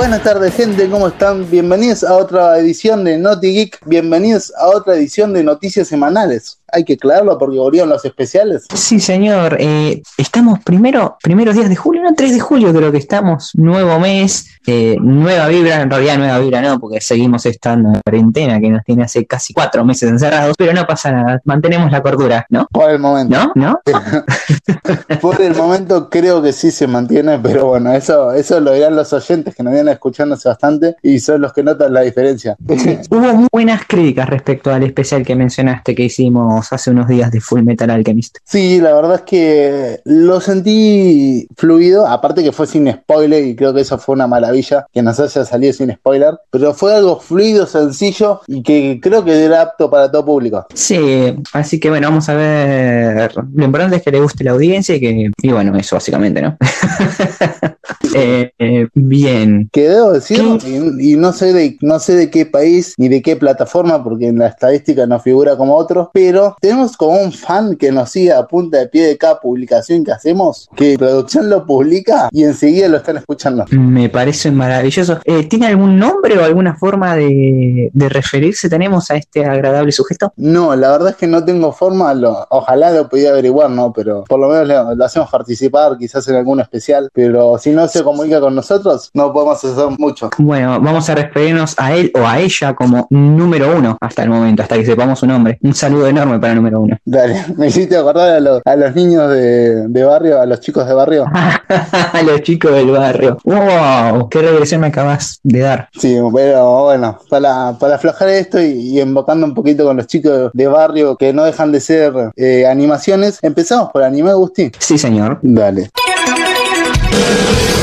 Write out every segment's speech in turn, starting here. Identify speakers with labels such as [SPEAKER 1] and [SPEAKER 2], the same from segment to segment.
[SPEAKER 1] Buenas tardes, gente, ¿cómo están? Bienvenidos a otra edición de Naughty Geek, bienvenidos a otra edición de Noticias Semanales. Hay que aclararlo porque volvieron los especiales.
[SPEAKER 2] Sí, señor. Eh, estamos primero, primeros días de julio, no 3 de julio, creo que estamos. Nuevo mes, eh, nueva vibra, en realidad nueva vibra no, porque seguimos estando en cuarentena que nos tiene hace casi cuatro meses encerrados, pero no pasa nada, mantenemos la cordura, ¿no?
[SPEAKER 1] Por el momento.
[SPEAKER 2] ¿No? ¿No?
[SPEAKER 1] Por el momento creo que sí se mantiene, pero bueno, eso, eso lo dirán los oyentes que nos vienen escuchándose bastante y son los que notan la diferencia.
[SPEAKER 2] Hubo muy buenas críticas respecto al especial que mencionaste que hicimos hace unos días de Full Metal Alchemist.
[SPEAKER 1] Sí, la verdad es que lo sentí fluido, aparte que fue sin spoiler y creo que eso fue una maravilla que nos haya salido sin spoiler, pero fue algo fluido, sencillo y que creo que era apto para todo público.
[SPEAKER 2] Sí, así que bueno, vamos a ver. Lo importante es que le guste la audiencia y que, y bueno, eso básicamente, ¿no? eh, eh, bien.
[SPEAKER 1] Que debo decir, y, y, no sé de no sé de qué país ni de qué plataforma, porque en la estadística no figura como otro, pero tenemos como un fan que nos sigue a punta de pie de cada publicación que hacemos, que producción lo publica y enseguida lo están escuchando.
[SPEAKER 2] Me parece maravilloso. Eh, ¿Tiene algún nombre o alguna forma de, de, referirse tenemos a este agradable sujeto?
[SPEAKER 1] No, la verdad es que no tengo forma, lo, ojalá lo pudiera averiguar, ¿no? Pero por lo menos lo, lo hacemos participar, quizás en algún especial, pero si no se comunica con nosotros, no podemos hacer mucho.
[SPEAKER 2] Bueno, vamos a referirnos a él o a ella como número uno hasta el momento, hasta que sepamos su nombre. Un saludo enorme para el número uno.
[SPEAKER 1] Dale, me hiciste acordar a los, a los niños de, de, barrio, a los chicos de barrio.
[SPEAKER 2] a los chicos del barrio. ¡Wow! ¡Qué regresión me acabas de dar!
[SPEAKER 1] Sí, pero bueno, para, para aflojar esto y, y invocando un poquito con los chicos de barrio que no dejan de ser eh, animaciones, empezamos por anime, Agustín.
[SPEAKER 2] Sí, señor.
[SPEAKER 1] Dale. Thank you.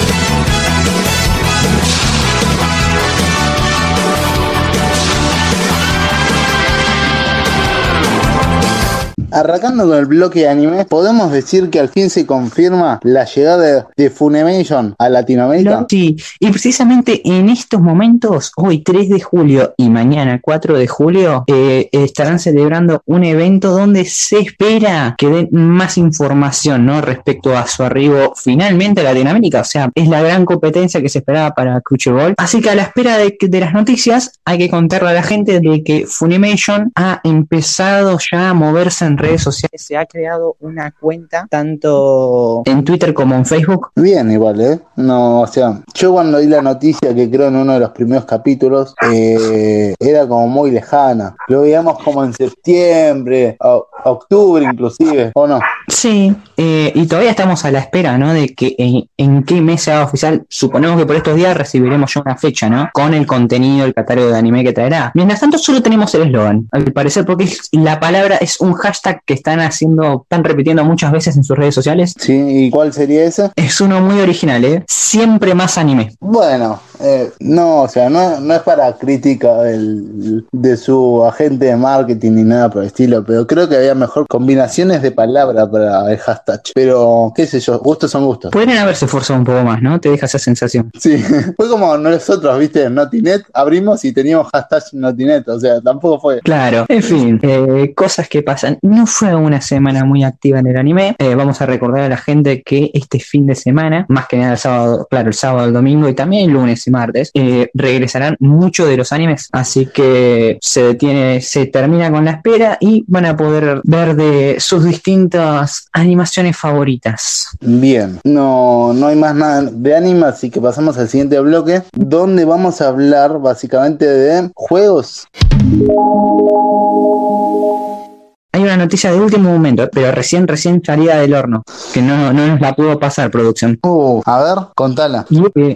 [SPEAKER 1] Arrancando con el bloque de anime, podemos decir que al fin se confirma la llegada de Funimation a Latinoamérica.
[SPEAKER 2] Sí, y precisamente en estos momentos, hoy 3 de julio y mañana 4 de julio, eh, estarán celebrando un evento donde se espera que den más información ¿no? respecto a su arribo finalmente a Latinoamérica. O sea, es la gran competencia que se esperaba para Crunchyroll. Así que a la espera de, de las noticias, hay que contarle a la gente de que Funimation ha empezado ya a moverse en redes sociales se ha creado una cuenta tanto en Twitter como en Facebook.
[SPEAKER 1] Bien, igual, ¿eh? No, o sea, yo cuando vi la noticia que creo en uno de los primeros capítulos, eh, era como muy lejana. Lo veíamos como en septiembre, octubre inclusive, ¿o no?
[SPEAKER 2] Sí, eh, y todavía estamos a la espera, ¿no? De que en, en qué mes se haga oficial. Suponemos que por estos días recibiremos ya una fecha, ¿no? Con el contenido, el catálogo de anime que traerá. Mientras tanto, solo tenemos el eslogan, al parecer, porque la palabra es un hashtag que están haciendo, están repitiendo muchas veces en sus redes sociales.
[SPEAKER 1] Sí, ¿y cuál sería ese?
[SPEAKER 2] Es uno muy original, ¿eh? Siempre más anime.
[SPEAKER 1] Bueno, eh, no, o sea, no, no es para crítica del, de su agente de marketing ni nada por el estilo, pero creo que había mejor combinaciones de palabras para el hashtag. Pero, qué sé yo, gustos son gustos.
[SPEAKER 2] Pueden haberse esforzado un poco más, ¿no? Te deja esa sensación.
[SPEAKER 1] Sí, fue como nosotros, viste, Notinet abrimos y teníamos hashtag Notinet, o sea, tampoco fue.
[SPEAKER 2] Claro, en fin, eh, cosas que pasan. No fue una semana muy activa en el anime. Eh, vamos a recordar a la gente que este fin de semana, más que nada el sábado, claro, el sábado, el domingo y también lunes y martes, eh, regresarán muchos de los animes. Así que se detiene, se termina con la espera y van a poder ver de sus distintas animaciones favoritas.
[SPEAKER 1] Bien, no, no hay más nada de anime, así que pasamos al siguiente bloque, donde vamos a hablar básicamente de juegos.
[SPEAKER 2] Hay una noticia de último momento, pero recién, recién salida del horno, que no, no nos la pudo pasar producción.
[SPEAKER 1] Uh, a ver, contala.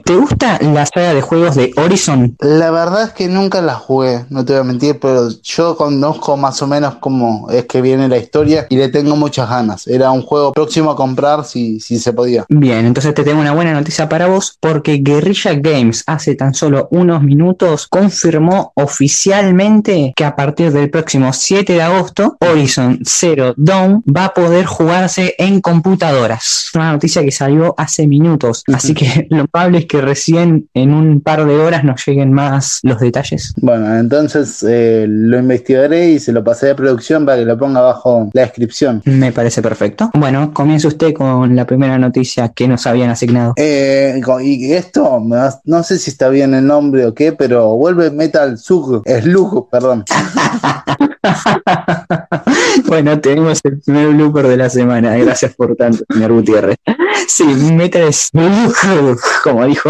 [SPEAKER 2] ¿Te gusta la saga de juegos de Horizon?
[SPEAKER 1] La verdad es que nunca la jugué, no te voy a mentir, pero yo conozco más o menos cómo es que viene la historia y le tengo muchas ganas. Era un juego próximo a comprar si, si se podía.
[SPEAKER 2] Bien, entonces te tengo una buena noticia para vos, porque Guerrilla Games hace tan solo unos minutos confirmó oficialmente que a partir del próximo 7 de agosto, Horizon Horizon Zero Dawn va a poder jugarse en computadoras. Una noticia que salió hace minutos, así que lo probable es que recién en un par de horas nos lleguen más los detalles.
[SPEAKER 1] Bueno, entonces eh, lo investigaré y se lo pasé de producción para que lo ponga abajo la descripción.
[SPEAKER 2] Me parece perfecto. Bueno, comience usted con la primera noticia que nos habían asignado.
[SPEAKER 1] Eh, y esto, no sé si está bien el nombre o qué, pero vuelve Metal Slug, Slug, perdón.
[SPEAKER 2] bueno, tenemos el primer blooper de la semana. Gracias por tanto, señor Gutiérrez. Sí, Metal Slug, como dijo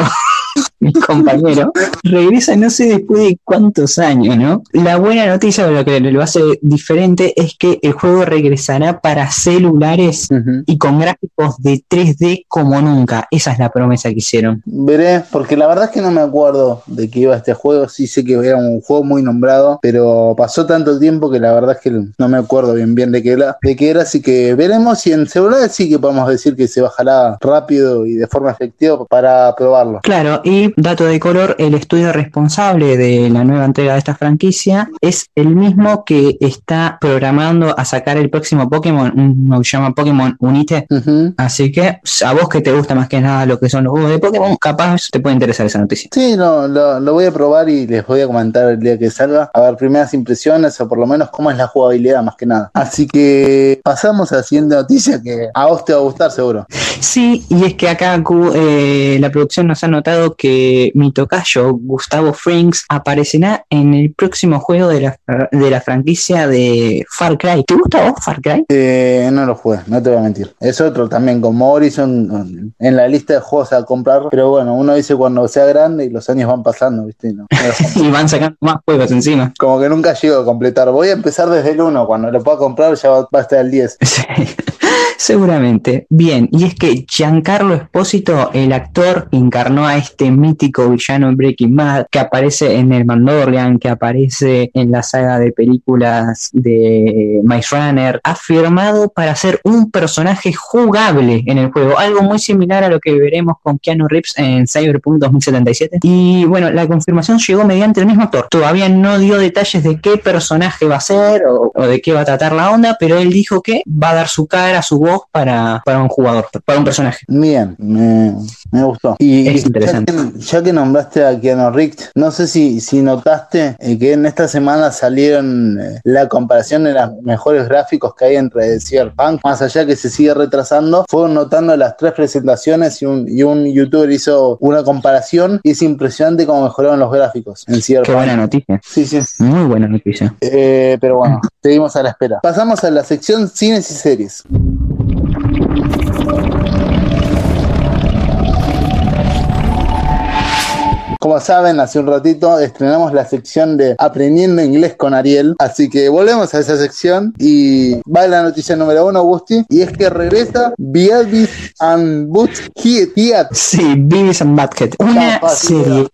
[SPEAKER 2] mi compañero, regresa no sé después de cuántos años, ¿no? La buena noticia, lo que lo hace diferente, es que el juego regresará para celulares y con gráficos de 3D como nunca. Esa es la promesa que hicieron.
[SPEAKER 1] Veré, porque la verdad es que no me acuerdo de qué iba este juego. Sí sé que era un juego muy nombrado, pero pasó tanto tiempo que la verdad es que no me acuerdo bien bien de qué era. De qué era así que veremos si en celulares sí que podemos decir que se bajará rápido y de forma efectiva para probarlo.
[SPEAKER 2] Claro, y dato de color, el estudio responsable de la nueva entrega de esta franquicia es el mismo que está programando a sacar el próximo Pokémon, uno que se llama Pokémon Unite. Así que a vos que te gusta más que nada lo que son los juegos de Pokémon, capaz te puede interesar esa noticia.
[SPEAKER 1] Sí, no, lo, voy a probar y les voy a comentar el día que salga. A ver, primeras impresiones o por lo menos cómo es la jugabilidad más que nada. Así que pasamos a la siguiente noticia que a vos te va a gustar seguro.
[SPEAKER 2] Sí, y es que acá eh, la producción nos ha notado que mi tocayo, Gustavo Frings, aparecerá en el próximo juego de la, de la franquicia de Far Cry. ¿Te gusta vos Far Cry?
[SPEAKER 1] Eh, no lo jugué, no te voy a mentir. Es otro también como Horizon en la lista de juegos a comprar, pero bueno, uno dice cuando sea grande y los años van pasando, ¿viste?
[SPEAKER 2] y van sacando más juegos encima.
[SPEAKER 1] Como que nunca llego a completar. Voy a empezar desde el 1, cuando lo pueda comprar ya va, a estar el 10.
[SPEAKER 2] Sí. Seguramente. Bien, y es que Giancarlo Espósito, el actor encarnó a este mítico villano en Breaking Bad, que aparece en el Mandalorian, que aparece en la saga de películas de Mice Runner, ha firmado para ser un personaje jugable en el juego, algo muy similar a lo que veremos con Keanu Reeves en Cyberpunk 2077. Y bueno, la confirmación llegó mediante el mismo actor. Todavía no dio detalles de qué personaje va a ser o, o de qué va a tratar la onda, pero él dijo que va a dar su cara, su voz para, un jugador, para un personaje.
[SPEAKER 1] Bien, me, gustó. Y
[SPEAKER 2] es interesante.
[SPEAKER 1] Ya que, nombraste a Keanu Reeves, no sé si, si notaste eh, que en esta semana salieron eh, la comparación de los mejores gráficos que hay entre Cyberpunk, más allá que se sigue retrasando, fueron notando las tres presentaciones y un, y un youtuber hizo una comparación y es impresionante cómo mejoraron los gráficos en Cyberpunk.
[SPEAKER 2] Qué buena noticia.
[SPEAKER 1] Sí, sí.
[SPEAKER 2] Muy buena noticia.
[SPEAKER 1] Eh, pero bueno, seguimos a la espera. Pasamos a la sección cines y series. Como saben, hace un ratito estrenamos la sección de Aprendiendo Inglés con Ariel, así que volvemos a esa sección y va la noticia número uno, Gusti, y es que regresa Beavis and Butthead.
[SPEAKER 2] Sí, Beavis and Butthead. Una serie.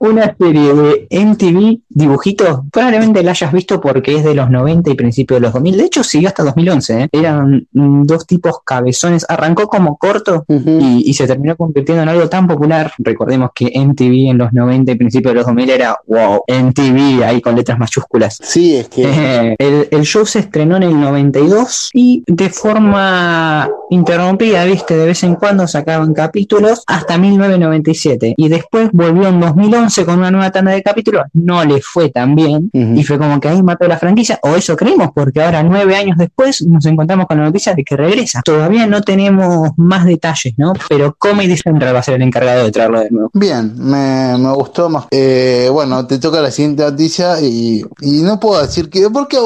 [SPEAKER 2] Una serie de MTV dibujitos, probablemente la hayas visto porque es de los 90 y principios de los 2000. De hecho, siguió hasta 2011. ¿eh? Eran dos tipos cabezones. Arrancó como corto y, se terminó convirtiendo en algo tan popular. Recordemos que MTV en los 90 y principios de los 2000 era wow, MTV ahí con letras mayúsculas.
[SPEAKER 1] Sí, es que.
[SPEAKER 2] el, el show se estrenó en el 92 y de forma interrumpida, viste, de vez en cuando sacaban capítulos hasta 1997. Y después volvió en 2011 con una nueva tanda de capítulos, no le fue tan bien y fue como que ahí mató la franquicia, o eso creemos, porque ahora nueve años después nos encontramos con la noticia de que regresa. Todavía no tenemos más detalles, ¿no? Pero Comedy Central va a ser el encargado de traerlo de nuevo.
[SPEAKER 1] Bien, me, gustó más. Eh, bueno, te toca la siguiente noticia y, no puedo decir que, porque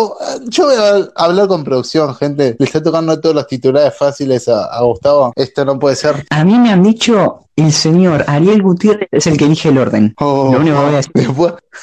[SPEAKER 1] yo voy a hablar con producción, gente, le está tocando todos los titulares fáciles a Gustavo, esto no puede ser.
[SPEAKER 2] A mí me han dicho el señor Ariel Gutiérrez es el que elige el orden.
[SPEAKER 1] Oh, lo único que voy a decir.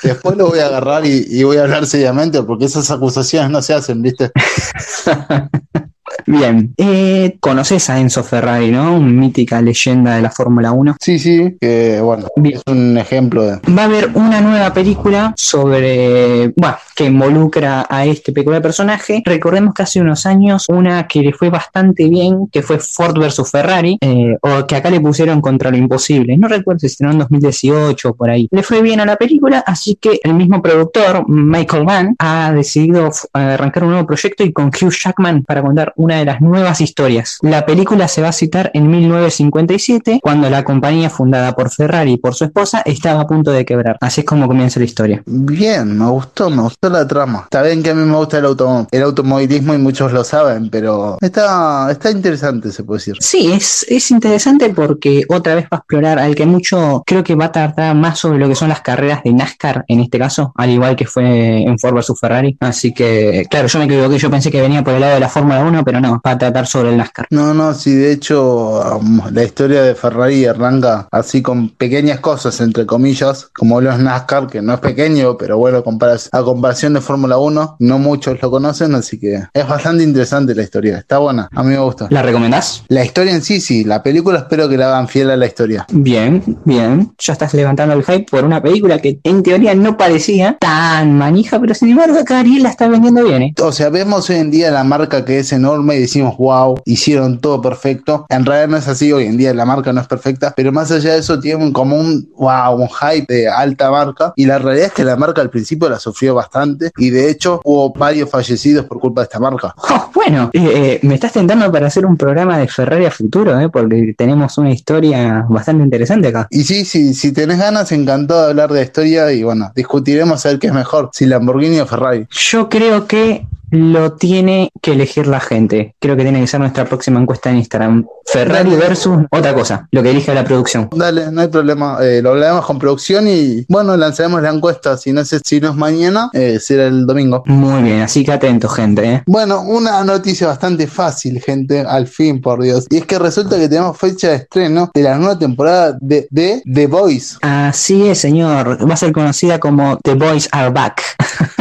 [SPEAKER 1] Después, lo voy a agarrar y, voy a hablar seriamente porque esas acusaciones no se hacen, ¿viste?
[SPEAKER 2] Bien, eh, conoces a Enzo Ferrari, ¿no? Un mítica leyenda de la Fórmula 1.
[SPEAKER 1] Sí, sí, que bueno, es un ejemplo de...
[SPEAKER 2] Va a haber una nueva película sobre, bueno, que involucra a este peculiar personaje. Recordemos que hace unos años una que le fue bastante bien, que fue Ford versus Ferrari, eh, o que acá le pusieron contra lo imposible. No recuerdo si estrenó en 2018 o por ahí. Le fue bien a la película, así que el mismo productor, Michael Mann, ha decidido arrancar un nuevo proyecto y con Hugh Jackman para contar una de las nuevas historias. La película se va a citar en 1957, cuando la compañía fundada por Ferrari y por su esposa estaba a punto de quebrar. Así es como comienza la historia.
[SPEAKER 1] Bien, me gustó, me gustó la trama. Está bien que a mí me gusta el, auto, el automovilismo y muchos lo saben, pero está, está interesante, se puede decir.
[SPEAKER 2] Sí, es, es interesante porque otra vez va a explorar al que mucho creo que va a tratar más sobre lo que son las carreras de NASCAR en este caso, al igual que fue en Ford vs Ferrari. Así que, claro, yo me equivoqué, yo pensé que venía por el lado de la Fórmula 1, pero no, va a tratar sobre el NASCAR.
[SPEAKER 1] No, no, sí, de hecho, um, la historia de Ferrari arranca así con pequeñas cosas, entre comillas, como los NASCAR, que no es pequeño, pero bueno, a comparación de Fórmula 1, no muchos lo conocen, así que es bastante interesante la historia, está buena, a mí me gusta.
[SPEAKER 2] ¿La recomendás?
[SPEAKER 1] La historia en sí, sí, la película espero que la hagan fiel a la historia.
[SPEAKER 2] Bien, bien, ya estás levantando el hype por una película que en teoría no parecía tan manija, pero sin embargo acá Ariel la está vendiendo bien. ¿eh?
[SPEAKER 1] O sea, vemos hoy en día la marca que es enorme y decimos, wow, hicieron todo perfecto. En realidad no es así, hoy en día la marca no es perfecta, pero más allá de eso tienen como un, wow, un hype de alta marca y la realidad es que la marca al principio la sufrió bastante y de hecho hubo varios fallecidos por culpa de esta marca.
[SPEAKER 2] Oh, bueno, eh, eh, me estás tentando para hacer un programa de Ferrari a futuro, ¿eh? porque tenemos una historia bastante interesante acá.
[SPEAKER 1] Y sí, sí, si tenés ganas, encantado de hablar de historia y bueno, discutiremos a ver qué es mejor, si Lamborghini o Ferrari.
[SPEAKER 2] Yo creo que lo tiene que elegir la gente. Creo que tiene que ser nuestra próxima encuesta en Instagram. Ferrari versus otra cosa, lo que elige la producción.
[SPEAKER 1] Dale, no hay problema. Eh, lo hablaremos con producción y bueno, lanzaremos la encuesta. Si no, es, si no es mañana, eh, será el domingo.
[SPEAKER 2] Muy bien, así que atentos, gente. ¿eh?
[SPEAKER 1] Bueno, una noticia bastante fácil, gente, al fin, por Dios. Y es que resulta que tenemos fecha de estreno de la nueva temporada de, de The Boys.
[SPEAKER 2] Así es, señor. Va a ser conocida como The Boys Are Back.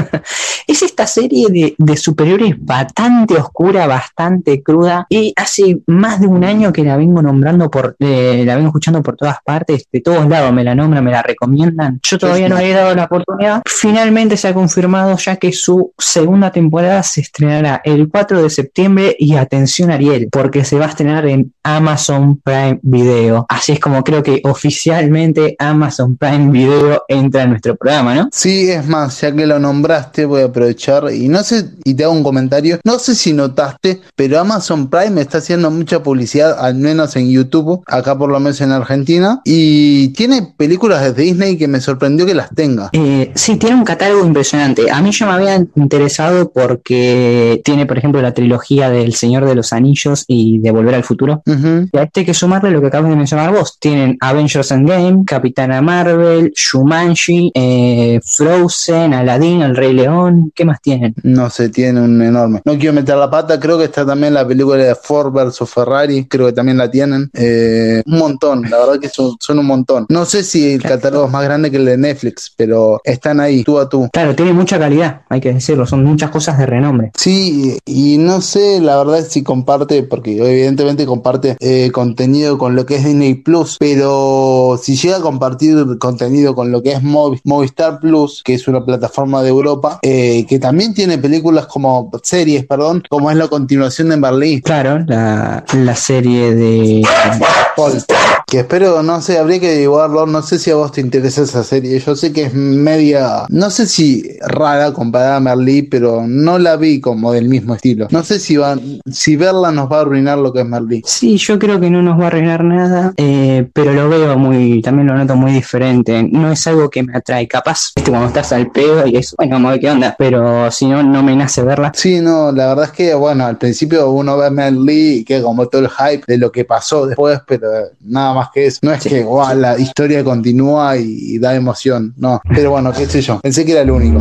[SPEAKER 2] es esta serie de, de superiores bastante oscura, bastante cruda. Y hace más de un año que la vengo nombrando por, eh, la vengo escuchando por todas partes, de todos lados me la nombran, me la recomiendan. Yo todavía no he dado la oportunidad. Finalmente se ha confirmado ya que su segunda temporada se estrenará el 4 de septiembre y atención Ariel, porque se va a estrenar en Amazon Prime Video. Así es como creo que oficialmente Amazon Prime Video entra en nuestro programa, ¿no?
[SPEAKER 1] Sí, es más, ya que lo nombraste, voy a aprovechar y no sé, y te hago un comentario, no sé si notaste, pero Amazon Prime está haciendo mucha publicidad, al menos en YouTube, acá por lo menos en Argentina, y tiene películas de Disney que me sorprendió que las tenga.
[SPEAKER 2] Eh, sí, tiene un catálogo impresionante. A mí yo me había interesado porque tiene, por ejemplo, la trilogía del Señor de los Anillos y de Volver al Futuro. Y a este hay que sumarle lo que acabas de mencionar vos. Tienen Avengers Endgame, Capitana Marvel, Shumanji, eh, Frozen, Aladdin, El Rey León. ¿Qué más tienen?
[SPEAKER 1] No sé, tiene un enorme. No quiero meter la pata, creo que está también la película de Ford vs Ferrari, creo que también la tienen. Eh, un montón, la verdad que son, un montón. No sé si el catálogo es más grande que el de Netflix, pero están ahí, tú a tú.
[SPEAKER 2] Claro, tiene mucha calidad, hay que decirlo, son muchas cosas de renombre.
[SPEAKER 1] Sí, y no sé, la verdad, si comparte, porque evidentemente comparte eh, contenido con lo que es Disney Plus, pero si llega a compartir contenido con lo que es Movistar Plus, que es una plataforma de Europa, eh, que también tiene películas como series, perdón, como es la continuación de Berlín.
[SPEAKER 2] Claro, la, la serie de
[SPEAKER 1] Paul. Que espero, no sé, habría que averiguarlo. No sé si a vos te interesa esa serie. Yo sé que es media, no sé si rara comparada a Merlí, pero no la vi como del mismo estilo. No sé si va, si verla nos va a arruinar lo que es Merlí.
[SPEAKER 2] Sí, yo creo que no nos va a arruinar nada, eh, pero lo veo muy, también lo noto muy diferente. No es algo que me atrae. Capaz, este, cuando estás al pedo y eso, bueno, vamos a ver qué onda, pero si no, no me nace verla.
[SPEAKER 1] Sí, no, la verdad es que, bueno, al principio uno ve a Merlí y que como todo el hype de lo que pasó después, pero nada más que eso. No es que la historia continúa y, da emoción, no. Pero bueno, qué sé yo, pensé que era el único.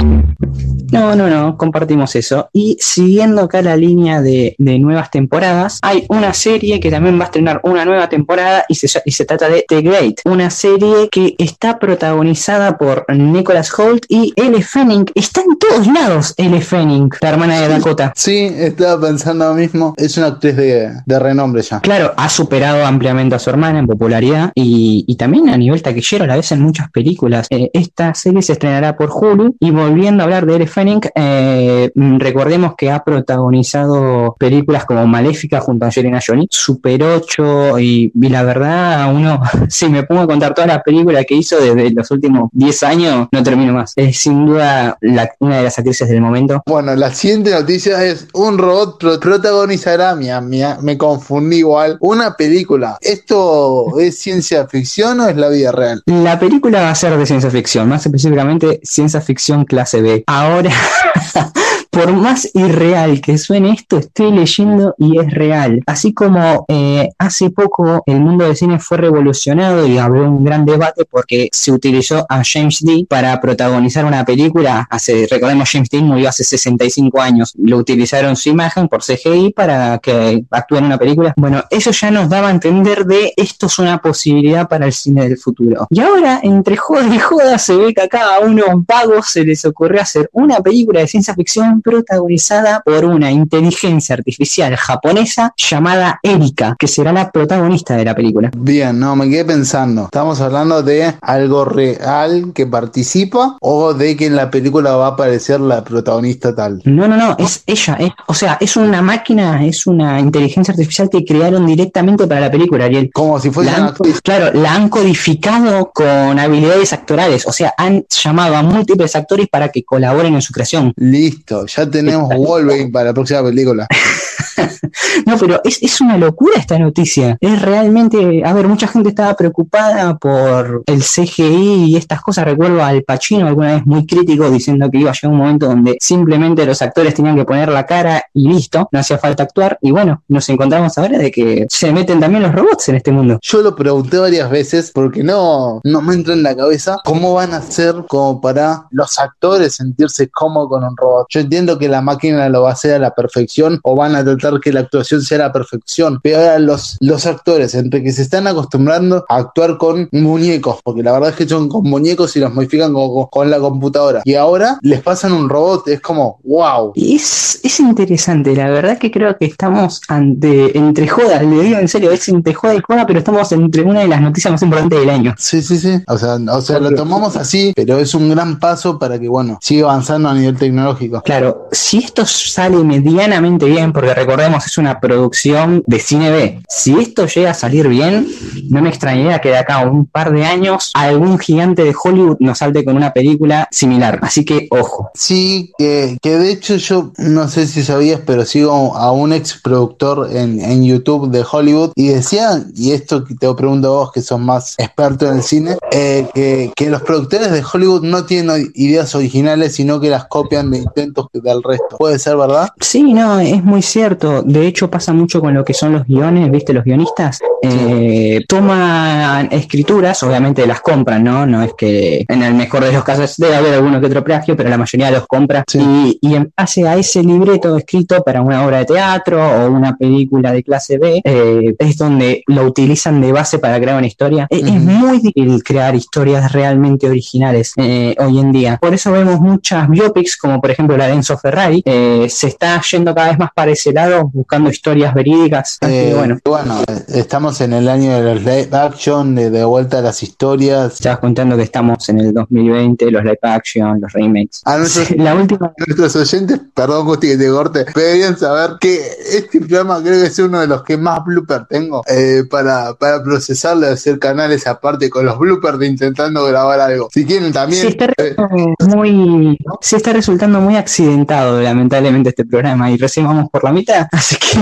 [SPEAKER 2] No, no, no, compartimos eso. Y siguiendo acá la línea de, nuevas temporadas, hay una serie que también va a estrenar una nueva temporada y se, y se trata de The Great, una serie que está protagonizada por Nicholas Holt y Elle Fanning. Está en todos lados Elle Fanning, la hermana de Dakota.
[SPEAKER 1] Sí, estaba pensando lo mismo. Es una actriz de, de renombre ya.
[SPEAKER 2] Claro, ha superado ampliamente a su hermana en popularidad y, también a nivel taquillero a la vez en muchas películas. Eh, esta serie se estrenará por Hulu y volviendo a hablar de Eric Fanning, eh, recordemos que ha protagonizado películas como Maléfica junto a Angelina Jolie, Super 8 y, la verdad, uno, si me pongo a contar todas las películas que hizo desde los últimos 10 años, no termino más. Es sin duda una de las actrices del momento.
[SPEAKER 1] Bueno, la siguiente noticia es un robot pro- protagonizará, mira, mira, me confundí igual, una película. ¿Esto es ciencia ficción o es la vida real?
[SPEAKER 2] La película va a ser de ciencia ficción, más específicamente ciencia ficción clase B. Ahora, por más irreal que suene esto, estoy leyendo y es real. Así como eh, hace poco el mundo del cine fue revolucionado y habló un gran debate porque se utilizó a James Dean para protagonizar una película. Recordemos, James Dean murió hace 65 años. Lo utilizaron su imagen por CGI para que actúe en una película. Bueno, eso ya nos daba a entender de esto es una posibilidad para el cine del futuro. Y ahora, entre joda y joda, se ve que a cada uno vago se les ocurrió hacer una película de ciencia ficción protagonizada por una inteligencia artificial japonesa llamada Erika, que será la protagonista de la película.
[SPEAKER 1] Bien, no, me quedé pensando. ¿Estamos hablando de algo real que participa o de que en la película va a aparecer la protagonista tal?
[SPEAKER 2] No, no, no, es ella, es, o sea, es una máquina, es una inteligencia artificial que crearon directamente para la película, Ariel.
[SPEAKER 1] Como si fuese
[SPEAKER 2] La
[SPEAKER 1] una
[SPEAKER 2] han-
[SPEAKER 1] actriz.
[SPEAKER 2] claro, la han codificado con habilidades actorales, o sea, han llamado a múltiples actores para que colaboren en su creación.
[SPEAKER 1] Listo, ya tenemos Wolverine para la próxima película.
[SPEAKER 2] No, pero es, es una locura esta noticia. Es realmente, a ver, mucha gente estaba preocupada por el CGI y estas cosas. Recuerdo al Pacino alguna vez muy crítico diciendo que iba a llegar un momento donde simplemente los actores tenían que poner la cara y listo, no hacía falta actuar. Y bueno, nos encontramos ahora de que se meten también los robots en este mundo.
[SPEAKER 1] Yo lo pregunté varias veces porque no, no me entra en la cabeza cómo van a hacer como para los actores sentirse cómodos con un robot. Yo entiendo que la máquina lo va a hacer a la perfección o van a tratar que la actuación sea la perfección, pero ahora los, los actores, entre que se están acostumbrando a actuar con muñecos, porque la verdad es que son con muñecos y los modifican con, con- con la computadora, y ahora les pasan un robot, es como, wow.
[SPEAKER 2] Y es, es interesante, la verdad que creo que estamos ante, entre jodas, le digo en serio, es entre joda y joda, pero estamos entre una de las noticias más importantes del año.
[SPEAKER 1] Sí, sí, sí. O sea, o sea, lo tomamos así, pero es un gran paso para que, bueno, siga avanzando a nivel tecnológico.
[SPEAKER 2] Claro, si esto sale medianamente bien, porque recordemos es una producción de cine B, si esto llega a salir bien, no me extrañaría que de acá a un par de años algún gigante de Hollywood nos salte con una película similar. Así que ojo.
[SPEAKER 1] Sí, que, que de hecho yo no sé si sabías, pero sigo a un ex productor en, en YouTube de Hollywood y decía, y esto te pregunto a vos que sos más experto en el cine, eh, que, que los productores de Hollywood no tienen ideas originales, sino que las copian de intentos del resto. ¿Puede ser verdad?
[SPEAKER 2] Sí, no, es muy cierto. De hecho pasa mucho con lo que son los guiones, ¿viste? Los guionistas eh, toman escrituras, obviamente las compran, ¿no? No es que en el mejor de los casos debe haber alguno que otro plagio, pero la mayoría los compra
[SPEAKER 1] Sí.
[SPEAKER 2] y, y en base a ese libreto escrito para una obra de teatro o una película de clase B, eh, es donde lo utilizan de base para crear una historia. E- Es, muy difícil crear historias realmente originales eh, hoy en día. Por eso vemos muchas biopics, como por ejemplo la de Enzo Ferrari, se está yendo cada vez más para ese lado, buscando historias verídicas.
[SPEAKER 1] Eh,
[SPEAKER 2] bueno,
[SPEAKER 1] bueno, estamos en el año de los live action, de, de vuelta a las historias.
[SPEAKER 2] estabas contando que estamos en el 2020, los live action, los remakes.
[SPEAKER 1] A nuestros,
[SPEAKER 2] La última
[SPEAKER 1] nuestros oyentes, perdón Gusti que te corte, deberían saber que este programa creo que es uno de los que más bloopers tengo eh, para, para procesarlo, hacer canales aparte con los bloopers de intentando grabar algo. Si quieren también...
[SPEAKER 2] está
[SPEAKER 1] eh,
[SPEAKER 2] muy, sí está resultando muy accidentado, lamentablemente, este programa, y recién vamos por la mitad, así que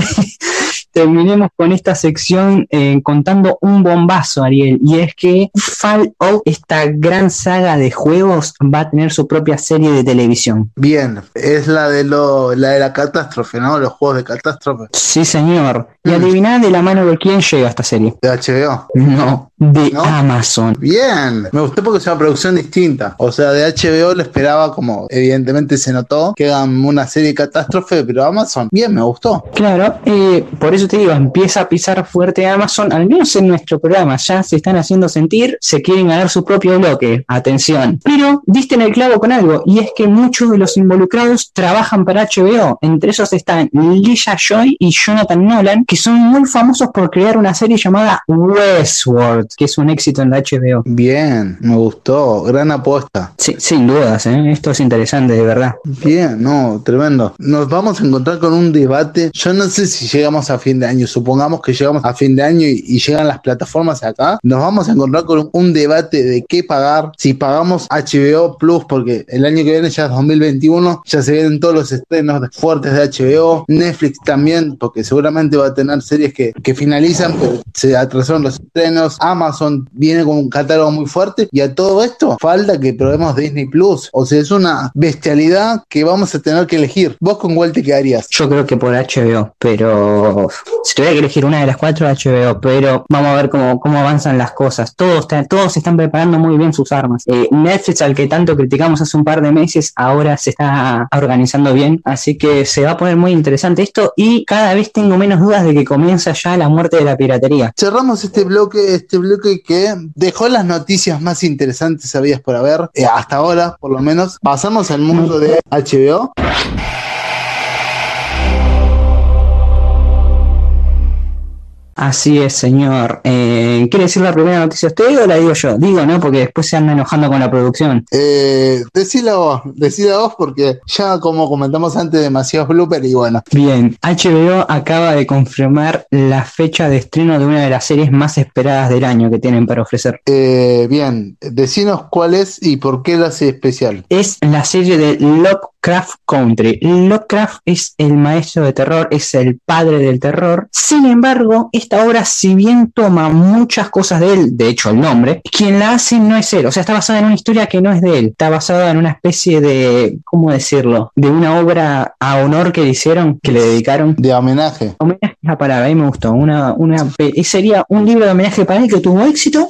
[SPEAKER 2] terminemos con esta sección eh, contando un bombazo, Ariel, y es que Fallout, esta gran saga de juegos, va a tener su propia serie de televisión.
[SPEAKER 1] bien, es la de lo, la de la catástrofe, ¿no? Los juegos de catástrofe
[SPEAKER 2] Sí, señor. Y
[SPEAKER 1] Mm.
[SPEAKER 2] adiviná de la mano de quién llega esta serie.
[SPEAKER 1] de HBO.
[SPEAKER 2] No, de
[SPEAKER 1] ¿No?
[SPEAKER 2] Amazon.
[SPEAKER 1] Bien, me gustó porque es una producción distinta. O sea, de HBO lo esperaba como evidentemente se notó que hagan una serie de catástrofe, pero Amazon, bien, me gustó.
[SPEAKER 2] Claro, eh, por eso eso te digo, empieza a pisar fuerte Amazon, al menos en nuestro programa, ya se están haciendo sentir, se quieren ganar su propio bloque, atención. Pero diste en el clavo con algo, y es que muchos de los involucrados trabajan para HBO, entre esos están Lisa Joy y Jonathan Nolan, que son muy famosos por crear una serie llamada Westworld, que es un éxito en la HBO.
[SPEAKER 1] Bien, me gustó, gran apuesta.
[SPEAKER 2] Sí, sin dudas, ¿eh? esto es interesante, de verdad.
[SPEAKER 1] Bien, no, tremendo. Nos vamos a encontrar con un debate. Yo no sé si llegamos a fin de año, supongamos que llegamos a fin de año y, llegan las plataformas acá. Nos vamos a encontrar con un debate de qué pagar. Si pagamos HBO Plus, porque el año que viene ya es 2021, ya se vienen todos los estrenos fuertes de HBO. Netflix también, porque seguramente va a tener series que, que finalizan, pero se atrasaron los estrenos. Amazon viene con un catálogo muy fuerte. Y a todo esto falta que probemos Disney Plus. O sea, es una bestialidad que vamos a tener que elegir. ¿Vos con cuál te quedarías?
[SPEAKER 2] Yo creo que por HBO, pero si tuviera que elegir una de las cuatro, HBO, pero vamos a ver cómo, cómo avanzan las cosas. Todos, todos están preparando muy bien sus armas. Eh, Netflix, al que tanto criticamos hace un par de meses, ahora se está organizando bien, así que se va a poner muy interesante esto y cada vez tengo menos dudas de que comienza ya la muerte de la piratería.
[SPEAKER 1] Cerramos este bloque, este bloque que dejó las noticias más interesantes habidas por haber, eh, hasta ahora por lo menos. Pasamos al mundo de HBO.
[SPEAKER 2] Así es, señor. Eh, ¿Quiere decir la primera noticia usted o la digo yo? Digo, ¿no? Porque después se anda enojando con la producción.
[SPEAKER 1] Eh, decila vos, decila vos porque ya como comentamos antes demasiados bloopers y bueno.
[SPEAKER 2] Bien, HBO acaba de confirmar la fecha de estreno de una de las series más esperadas del año que tienen para ofrecer.
[SPEAKER 1] Eh, bien, decinos cuál es y por qué la hace especial.
[SPEAKER 2] Es la serie de Lovecraft Country. Lovecraft es el maestro de terror, es el padre del terror. Sin embargo, esta obra, si bien toma muchas cosas de él, de hecho el nombre, quien la hace no es él. O sea, está basada en una historia que no es de él. Está basada en una especie de, ¿cómo decirlo? De una obra a honor que le hicieron, que le dedicaron.
[SPEAKER 1] De homenaje.
[SPEAKER 2] Homenaje es la palabra, a mí me gustó. Una, una, sería un libro de homenaje para él que tuvo éxito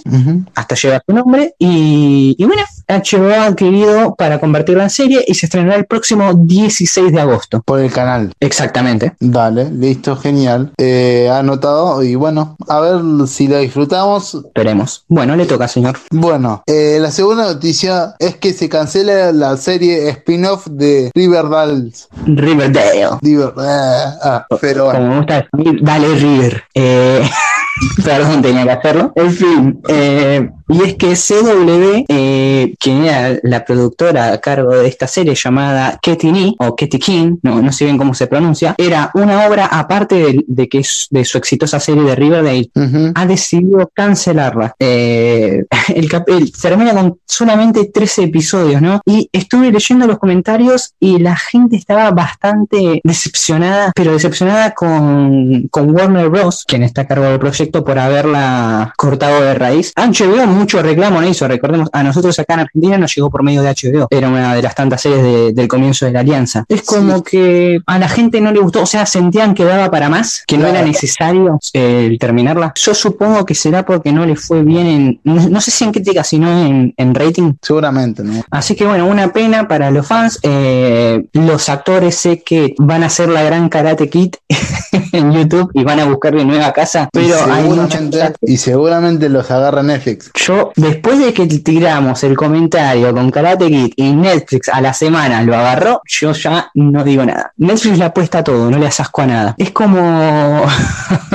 [SPEAKER 2] hasta llegar su nombre. Y, y bueno, HBO ha adquirido para convertirla en serie y se estrenará el próximo 16 de agosto.
[SPEAKER 1] Por el canal.
[SPEAKER 2] Exactamente.
[SPEAKER 1] Dale, listo, genial. Eh, anotado y bueno, a ver si lo disfrutamos.
[SPEAKER 2] Esperemos. Bueno, le toca, señor.
[SPEAKER 1] Bueno, eh, la segunda noticia es que se cancela la serie spin-off de Riverdale.
[SPEAKER 2] Riverdale.
[SPEAKER 1] River- ah, ah, pero bueno.
[SPEAKER 2] Como me gusta decir, dale River. Eh, perdón, tenía que hacerlo. En fin, eh, y es que CW, eh, quien era la productora a cargo de esta serie llamada Ketty Lee, o Ketty King, no, no sé bien cómo se pronuncia, era una obra aparte de, de que es de su exitosa serie de Riverdale, ha decidido cancelarla. Eh, el, cap- el- termina con solamente 13 episodios, ¿no? Y estuve leyendo los comentarios y la gente estaba bastante decepcionada, pero decepcionada con, con Warner Bros., quien está a cargo del proyecto, por haberla cortado de raíz. HBO mucho reclamo en eso, recordemos, a nosotros acá en Argentina nos llegó por medio de HBO, era una de las tantas series de- del comienzo de la alianza. Es como
[SPEAKER 1] Sí.
[SPEAKER 2] que a la gente no le gustó, o sea, sentían que daba para más, que no era necesario eh, el terminarla. Yo supongo que será porque no le fue bien en, no, no sé si en crítica, sino en, en rating.
[SPEAKER 1] Seguramente, ¿no?
[SPEAKER 2] Así que bueno, una pena para los fans. Eh, los actores sé que van a hacer la gran Karate Kid en YouTube y van a buscarle nueva casa,
[SPEAKER 1] Y
[SPEAKER 2] pero hay muchas
[SPEAKER 1] seguramente,
[SPEAKER 2] cosas
[SPEAKER 1] y seguramente los agarra Netflix.
[SPEAKER 2] yo, después de que tiramos el comentario con Karate Kid y Netflix a la semana lo agarró, yo ya no digo nada. Netflix le apuesta a todo, no le hace asco a nada. Es como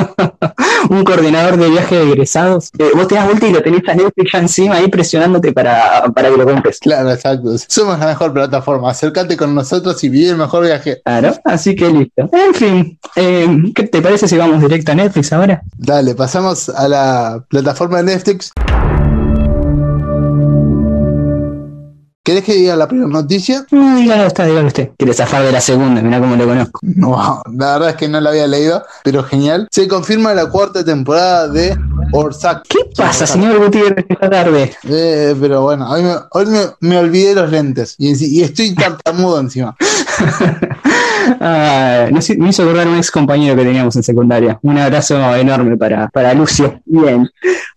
[SPEAKER 2] un coordinador de viaje de egresados. Eh, vos te das vuelta y lo tenés a Netflix ya encima ahí presionándote para, para que lo compres.
[SPEAKER 1] Claro, exacto. Somos la mejor plataforma. Acércate con nosotros y vive el mejor viaje.
[SPEAKER 2] Claro, así que listo. En fin, eh, ¿qué te parece si vamos directo a Netflix ahora?
[SPEAKER 1] Dale, pasamos a la plataforma de Netflix. ¿Querés que diga la primera noticia?
[SPEAKER 2] No, dígalo usted, dígalo usted. Quiere zafar de la segunda, mira cómo lo conozco.
[SPEAKER 1] No, la verdad es que no la había leído, pero genial. Se confirma la cuarta temporada de Orzac.
[SPEAKER 2] ¿Qué pasa, señor Gutiérrez, esta tarde?
[SPEAKER 1] Eh, pero bueno, hoy, me, hoy me, me olvidé los lentes y, y estoy tartamudo encima.
[SPEAKER 2] Ah, me hizo acordar un ex compañero que teníamos en secundaria. Un abrazo enorme para, para Lucio. Bien.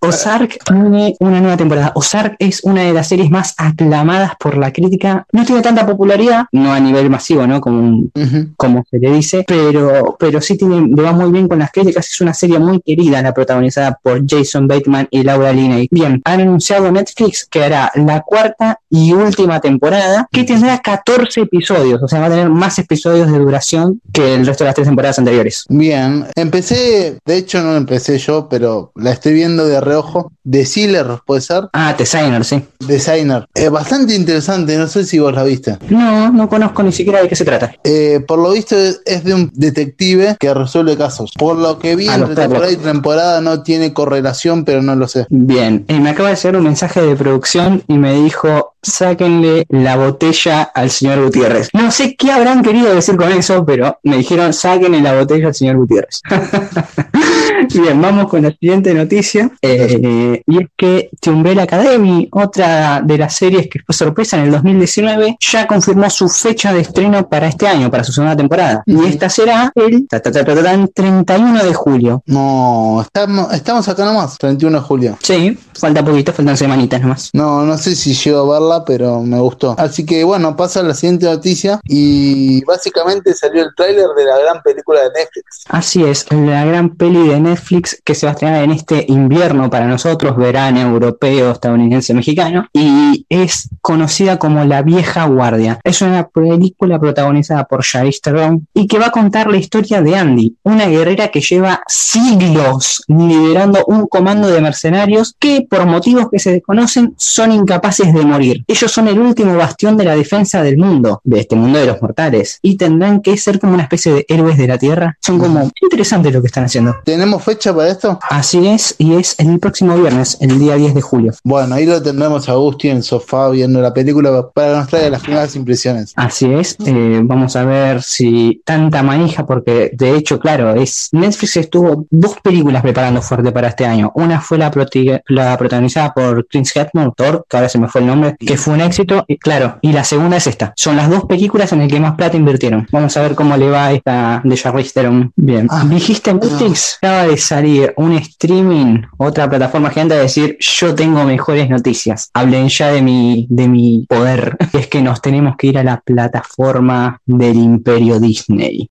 [SPEAKER 2] Ozark tiene una nueva temporada. Ozark es una de las series más aclamadas por la crítica. No tiene tanta popularidad, no a nivel masivo, ¿no? Como, como se le dice, pero, pero sí tiene, le va muy bien con las críticas. Es una serie muy querida, la protagonizada por Jason Bateman y Laura Linney. Bien, han anunciado Netflix que hará la cuarta y última temporada, que tendrá 14 episodios, o sea, va a tener más episodios de duración que el resto de las tres temporadas anteriores.
[SPEAKER 1] Bien, empecé, de hecho no empecé yo, pero la estoy viendo de reojo. De Sealer, puede ser.
[SPEAKER 2] Ah, Designer, sí.
[SPEAKER 1] Designer. Es bastante interesante, no sé si vos la viste.
[SPEAKER 2] No, no conozco ni siquiera de qué se trata.
[SPEAKER 1] Eh, por lo visto es, de un detective que resuelve casos. Por lo que vi
[SPEAKER 2] Ah,
[SPEAKER 1] entre temporada y temporada no tiene correlación, pero no lo sé.
[SPEAKER 2] Bien, eh, me acaba de llegar un mensaje de producción y me dijo, sáquenle la botella al señor Gutiérrez. No sé qué habrán querido decir con eso, pero me dijeron, sáquenle la botella al señor Gutiérrez. Bien, vamos con la siguiente noticia. Eh, y es que The Umbrella Academy, otra de las series que fue sorpresa en el 2019, ya confirmó su fecha de estreno para este año, para su segunda temporada. Y esta será el ta, ta, ta, ta, ta, tan, 31 de julio.
[SPEAKER 1] No, estamos, estamos acá nomás, 31 de julio.
[SPEAKER 2] Sí, falta poquito, faltan semanitas nomás.
[SPEAKER 1] No, no sé si llego a verla, pero me gustó. Así que bueno, pasa a la siguiente noticia y básicamente salió el tráiler de la gran película de Netflix.
[SPEAKER 2] Así es, la gran peli de Netflix que se va a estrenar en este invierno para nosotros, verano europeo, estadounidense, mexicano, y es conocida como La Vieja Guardia. Es una película protagonizada por Charlize Theron y que va a contar la historia de Andy, una guerrera que lleva siglos liderando un comando de mercenarios que por motivos que se desconocen son incapaces de morir. Ellos son el último bastión de la defensa del mundo, de este mundo de los mortales, y tendrán que ser como una especie de héroes de la Tierra. Son como interesante lo que están haciendo.
[SPEAKER 1] ¿Tenemos fecha para esto?
[SPEAKER 2] Así es, y es el próximo viernes, el día 10 de julio.
[SPEAKER 1] Bueno, ahí lo tendremos a Agustín en el sofá viendo la película para nos las primeras impresiones.
[SPEAKER 2] Así es, eh, vamos a ver si tanta manija, porque de hecho, claro, es Netflix estuvo dos películas preparando fuerte para este año. Una fue la protagonizada por Chris Hemsworth, Thor, que ahora se me fue el nombre, que fue un éxito, y claro, y la segunda es esta. Son las dos películas en las que más plata invirtieron. Vamos a ver cómo le va a esta de Theron. Bien,
[SPEAKER 1] Ah,
[SPEAKER 2] dijiste Netflix, acaba de salir un streaming, otra plataforma gigante a decir, yo tengo mejores noticias. Hablen ya de mi, de mi poder. Es que nos tenemos que ir a la plataforma del imperio Disney.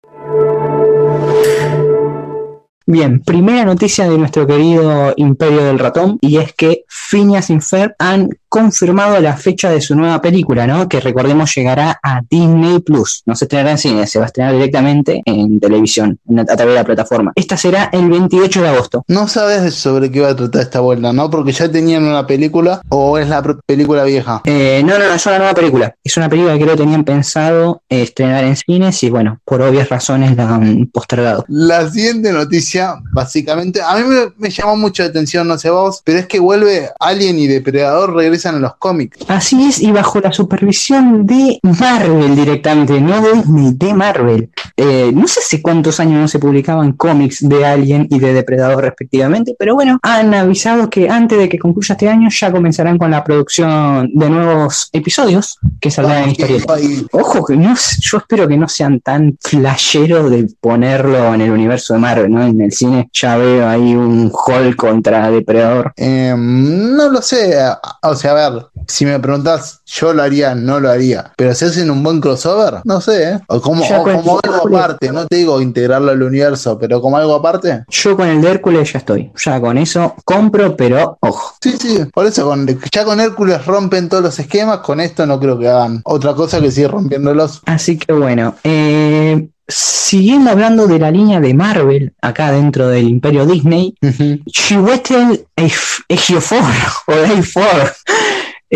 [SPEAKER 2] Bien, primera noticia de nuestro querido Imperio del Ratón y es que Phineas y Ferb han confirmado la fecha de su nueva película, ¿no? Que recordemos llegará a Disney Plus. No se estrenará en cine, se va a estrenar directamente en televisión, a través de la plataforma. Esta será el 28 de agosto.
[SPEAKER 1] No sabes sobre qué va a tratar esta vuelta, ¿no? Porque ya tenían una película o es la película vieja.
[SPEAKER 2] Eh, no, no, no, es una nueva película. Es una película que creo tenían pensado eh, estrenar en cines y bueno, por obvias razones la han postergado.
[SPEAKER 1] La siguiente noticia, básicamente, a mí me, me llamó mucho la atención, no sé vos, pero es que vuelve Alien y Depredador regresan a los cómics.
[SPEAKER 2] Así es, y bajo la supervisión de Marvel directamente, no de Disney, de Marvel. Eh, no sé hace cuántos años no se publicaban cómics de Alien y de Depredador respectivamente, pero bueno, han avisado que antes de que concluya este año ya comenzarán con la producción de nuevos episodios que saldrán en historieta.
[SPEAKER 1] Ahí.
[SPEAKER 2] Ojo, que no, yo espero que no sean tan flasheros de ponerlo en el universo de Marvel, ¿no? En el cine ya veo ahí un Hulk contra Depredador.
[SPEAKER 1] Eh, no lo sé, o sea, ver, si me preguntás, yo lo haría, no lo haría, pero si hacen un buen crossover, no sé, ¿eh? O como, o como algo aparte, no te digo integrarlo al universo, pero como algo aparte.
[SPEAKER 2] Yo con el de Hércules ya estoy, ya con eso compro, pero ojo.
[SPEAKER 1] Sí, sí, por eso con, ya con Hércules rompen todos los esquemas, con esto no creo que hagan otra cosa que seguir rompiéndolos.
[SPEAKER 2] Así que bueno, eh, siguiendo hablando de la línea de Marvel, acá dentro del Imperio Disney,
[SPEAKER 1] Ujú.
[SPEAKER 2] Chiwetel Ejiofor, Ejiofor, o Ejiofor,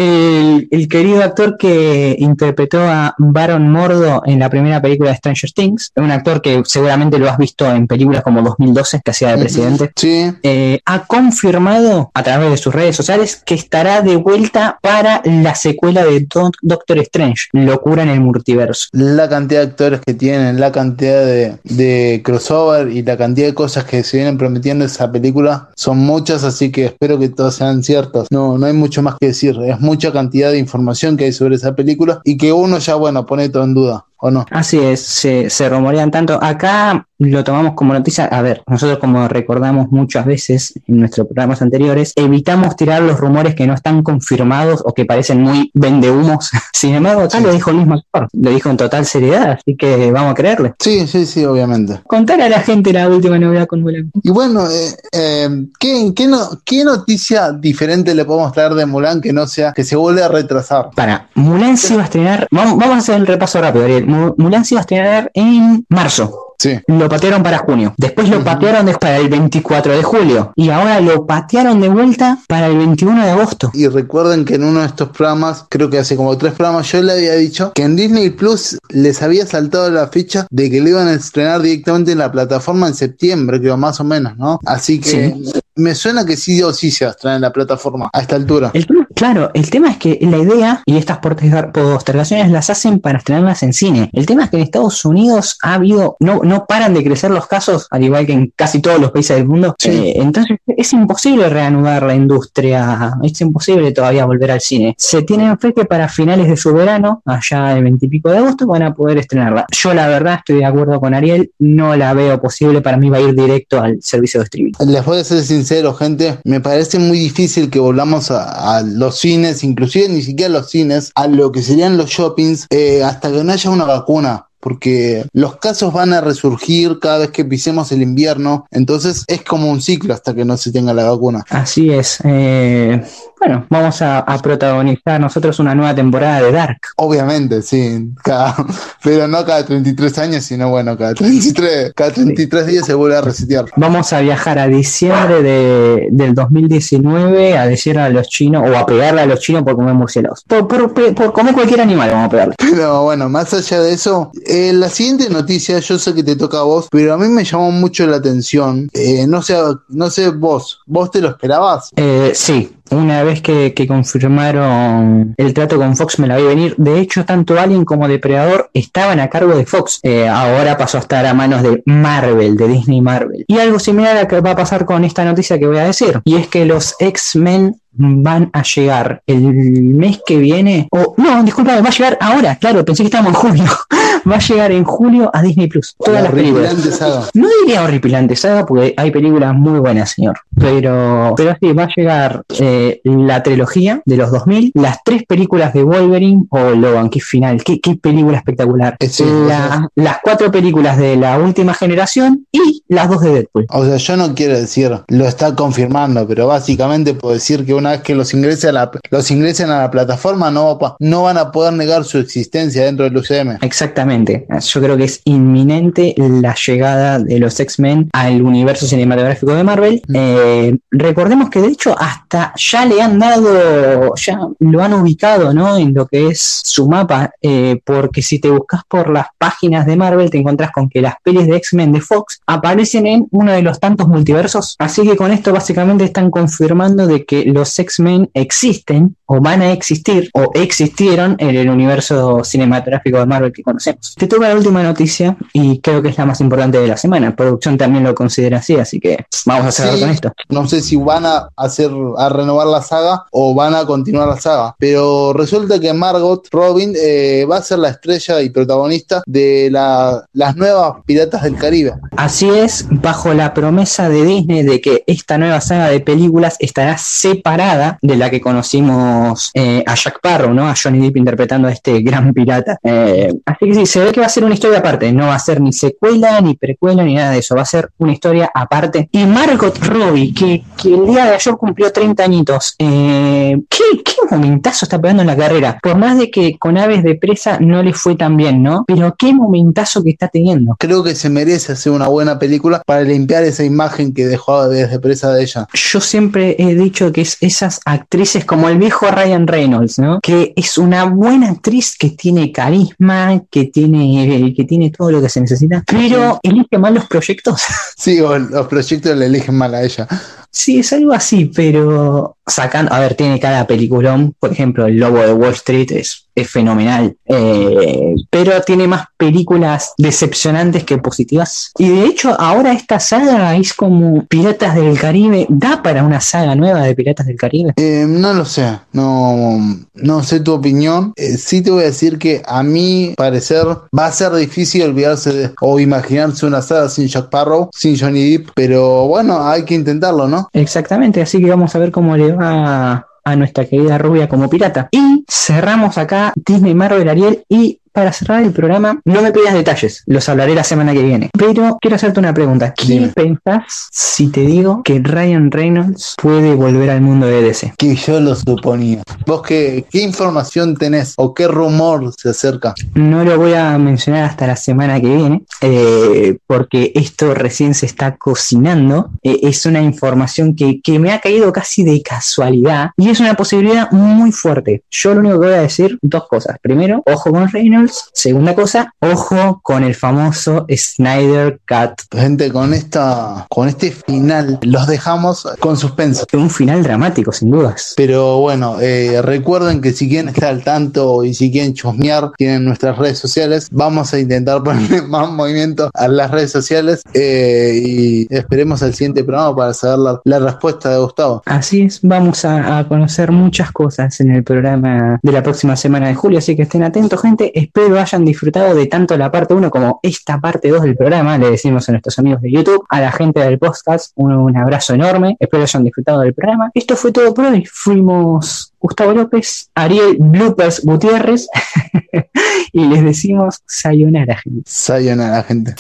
[SPEAKER 2] el, el querido actor que interpretó a Baron Mordo en la primera película de Stranger Things, un actor que seguramente lo has visto en películas como 2012, que hacía de presidente,
[SPEAKER 1] Sí,
[SPEAKER 2] eh, ha confirmado a través de sus redes sociales que estará de vuelta para la secuela de Do- Doctor Strange, Locura en el Multiverso.
[SPEAKER 1] la cantidad de actores que tienen, la cantidad de, de crossover y la cantidad de cosas que se vienen prometiendo en esa película son muchas, así que espero que todas sean ciertas. No, no hay mucho más que decir, es mucha cantidad de información que hay sobre esa película y que uno ya, bueno, pone todo en duda. ¿O no?
[SPEAKER 2] Así es, se, se rumorean tanto. Acá lo tomamos como noticia. A ver, nosotros como recordamos muchas veces en nuestros programas anteriores, evitamos tirar los rumores que no están confirmados o que parecen muy vendehumos. Sin embargo, tal lo dijo Luis McCord, lo dijo en total seriedad, así que vamos a creerle.
[SPEAKER 1] Sí, sí, sí, obviamente.
[SPEAKER 2] Contar a la gente la última novedad con Mulan.
[SPEAKER 1] Y bueno, eh, eh, ¿qué, qué, no, ¿qué noticia diferente le podemos traer de Mulan que no sea que se vuelve a retrasar?
[SPEAKER 2] Para, Mulan se iba a estrenar, vamos, vamos a hacer el repaso rápido, Ariel. Mu- Mulan se iba a estrenar en marzo.
[SPEAKER 1] Sí.
[SPEAKER 2] Lo patearon para junio. Después lo patearon de- para el 24 de julio. Y ahora lo patearon de vuelta para el 21 de agosto.
[SPEAKER 1] Y recuerden que en uno de estos programas, creo que hace como tres programas, yo le había dicho que en Disney Plus les había saltado la ficha de que lo iban a estrenar directamente en la plataforma en septiembre, creo, más o menos, ¿no? Así que me suena que sí o sí se va a estrenar en la plataforma a esta altura.
[SPEAKER 2] El claro, el tema es que la idea y estas poster- postergaciones las hacen para estrenarlas en cine. El tema es que en Estados Unidos ha habido, no, no paran de crecer los casos, al igual que en casi todos los países del mundo.
[SPEAKER 1] Sí.
[SPEAKER 2] Eh, entonces es imposible reanudar la industria, es imposible todavía volver al cine. Se tienen fe que para finales de su verano, allá el 20 y pico de agosto, van a poder estrenarla. Yo la verdad estoy de acuerdo con Ariel, no la veo posible, para mí va a ir directo al servicio de streaming.
[SPEAKER 1] Les voy a ser sincero, gente, me parece muy difícil que volvamos a, a los cines, inclusive ni siquiera a los cines, a lo que serían los shoppings, eh, hasta que no haya una vacuna. Porque los casos van a resurgir cada vez que pisemos el invierno. Entonces es como un ciclo hasta que no se tenga la vacuna.
[SPEAKER 2] Así es. eh, bueno, vamos a, a protagonizar nosotros una nueva temporada de Dark.
[SPEAKER 1] Obviamente, sí. Cada, pero no cada 33 años, sino bueno, cada 33, cada 33 días se vuelve a resetear.
[SPEAKER 2] Vamos a viajar a diciembre de- del 2019 a decirle a los chinos o a pegarle a los chinos por comer murciélagos. Por, por- por comer cualquier animal vamos a pegarle.
[SPEAKER 1] Pero bueno, más allá de eso, eh, la siguiente noticia, yo sé que te toca a vos, pero a mí me llamó mucho la atención. Eh, no sé, no sé vos, ¿vos te lo esperabas?
[SPEAKER 2] Eh, sí, una vez que, que confirmaron el trato con Fox me la vi venir. De hecho, tanto Alien como Depredador estaban a cargo de Fox. Eh, ahora pasó a estar a manos de Marvel, de Disney Marvel. Y algo similar a que va a pasar con esta noticia que voy a decir. Y es que los X-Men van a llegar el mes que viene. O no, disculpa, va a llegar ahora. Claro, pensé que estábamos en junio. va a llegar en julio a Disney Plus. Todas
[SPEAKER 1] La
[SPEAKER 2] las películas.
[SPEAKER 1] saga.
[SPEAKER 2] No diría horripilante saga porque hay películas muy buenas, señor. Pero, pero sí, va a llegar eh, la trilogía de los 2000, las tres películas de Wolverine o Logan, qué final, qué, qué película espectacular.
[SPEAKER 1] Eh, sí,
[SPEAKER 2] La- las cuatro películas de la última generación y las dos de Deadpool.
[SPEAKER 1] O sea, yo no quiero decir, lo está confirmando, pero básicamente puedo decir que una vez que los ingresen a la, los ingresen a la plataforma, no, no van a poder negar su existencia dentro del UCM.
[SPEAKER 2] Exactamente. Yo creo que es inminente la llegada de los X-Men al universo cinematográfico de Marvel. Eh, recordemos que de hecho hasta ya le han dado, ya lo han ubicado, ¿no? En lo que es su mapa, eh, porque si te buscas por las páginas de Marvel te encontrás con que las pelis de X-Men de Fox aparecen en uno de los tantos multiversos. Así que con esto básicamente están confirmando de que los X-Men existen o van a existir o existieron en el universo cinematográfico de Marvel que conocemos. Te toca la última noticia y creo que es la más importante de la semana. Producción también lo considera así, así que vamos a cerrar
[SPEAKER 1] Sí.
[SPEAKER 2] con esto.
[SPEAKER 1] No sé si van a hacer a renovar la saga o van a continuar la saga, pero resulta que Margot Robin eh, va a ser la estrella y protagonista de la- las nuevas Piratas del Caribe.
[SPEAKER 2] Así es, bajo la promesa de Disney de que esta nueva saga de películas estará separada de la que conocimos eh, a Jack Sparrow, ¿no? A Johnny Depp interpretando a este gran pirata. Eh, así que sí, se ve que va a ser una historia aparte. No va a ser ni secuela, ni precuela, ni nada de eso. Va a ser una historia aparte. Y Margot Robbie, que, que el día de ayer cumplió 30 eh, ¿qué, ¿Qué momentazo está pegando en la carrera? Por más de que con Aves de Presa no le fue tan bien, ¿no? Pero qué momentazo que está teniendo.
[SPEAKER 1] Creo que se merece hacer una buena película para limpiar esa imagen que dejó desde presa de ella.
[SPEAKER 2] Yo siempre he dicho que es esas actrices como el viejo Ryan Reynolds, ¿no? Que es una buena actriz que tiene carisma, que tiene, que tiene todo lo que se necesita, pero elige mal los proyectos.
[SPEAKER 1] Sí, o los proyectos le eligen mal a ella.
[SPEAKER 2] Sí, es algo así, pero sacando, a ver, tiene cada peliculón, por ejemplo, El Lobo de Wall Street es, es fenomenal, eh, pero tiene más películas decepcionantes que positivas. Y de hecho, ahora esta saga es como Piratas del Caribe, ¿da para una saga nueva de Piratas del Caribe?
[SPEAKER 1] Eh, no lo sé, no, no sé tu opinión. Eh, sí te voy a decir que a mi parecer va a ser difícil olvidarse de, o imaginarse una saga sin Jack Sparrow, sin Johnny Depp, pero bueno, hay que intentarlo, ¿no?
[SPEAKER 2] Exactamente, así que vamos a ver cómo le a nuestra querida rubia como pirata. Y cerramos acá Disney Marvel Ariel y para cerrar el programa, no me pidas detalles, los hablaré la semana que viene. Pero quiero hacerte una pregunta. ¿Qué
[SPEAKER 1] Dime.
[SPEAKER 2] pensás si te digo que Ryan Reynolds puede volver al mundo de DC?
[SPEAKER 1] Que yo lo suponía. ¿Vos qué, qué información tenés o qué rumor se acerca?
[SPEAKER 2] No lo voy a mencionar hasta la semana que viene, eh, porque esto recién se está cocinando. Eh, es una información que, que me ha caído casi de casualidad y es una posibilidad muy fuerte. Yo lo único que voy a decir, dos cosas. Primero, ojo con Reynolds. Segunda cosa, ojo con el famoso Snyder Cut.
[SPEAKER 1] Gente, con esta, con este final los dejamos con suspenso.
[SPEAKER 2] Un final dramático, sin dudas.
[SPEAKER 1] Pero bueno, eh, recuerden que si quieren estar al tanto y si quieren chusmear, tienen nuestras redes sociales. Vamos a intentar ponerle más movimiento a las redes sociales eh, y esperemos al siguiente programa para saber la, la respuesta de Gustavo.
[SPEAKER 2] Así es, vamos a, a conocer muchas cosas en el programa de la próxima semana de julio, así que estén atentos, gente. Espero hayan disfrutado de tanto la parte 1 como esta parte 2 del programa. Le decimos a nuestros amigos de YouTube, a la gente del podcast, un, abrazo enorme. Espero hayan disfrutado del programa. Esto fue todo por hoy. Fuimos Gustavo López, Ariel Bloopers Gutiérrez y les decimos sayonara, gente.
[SPEAKER 1] Sayonara, gente.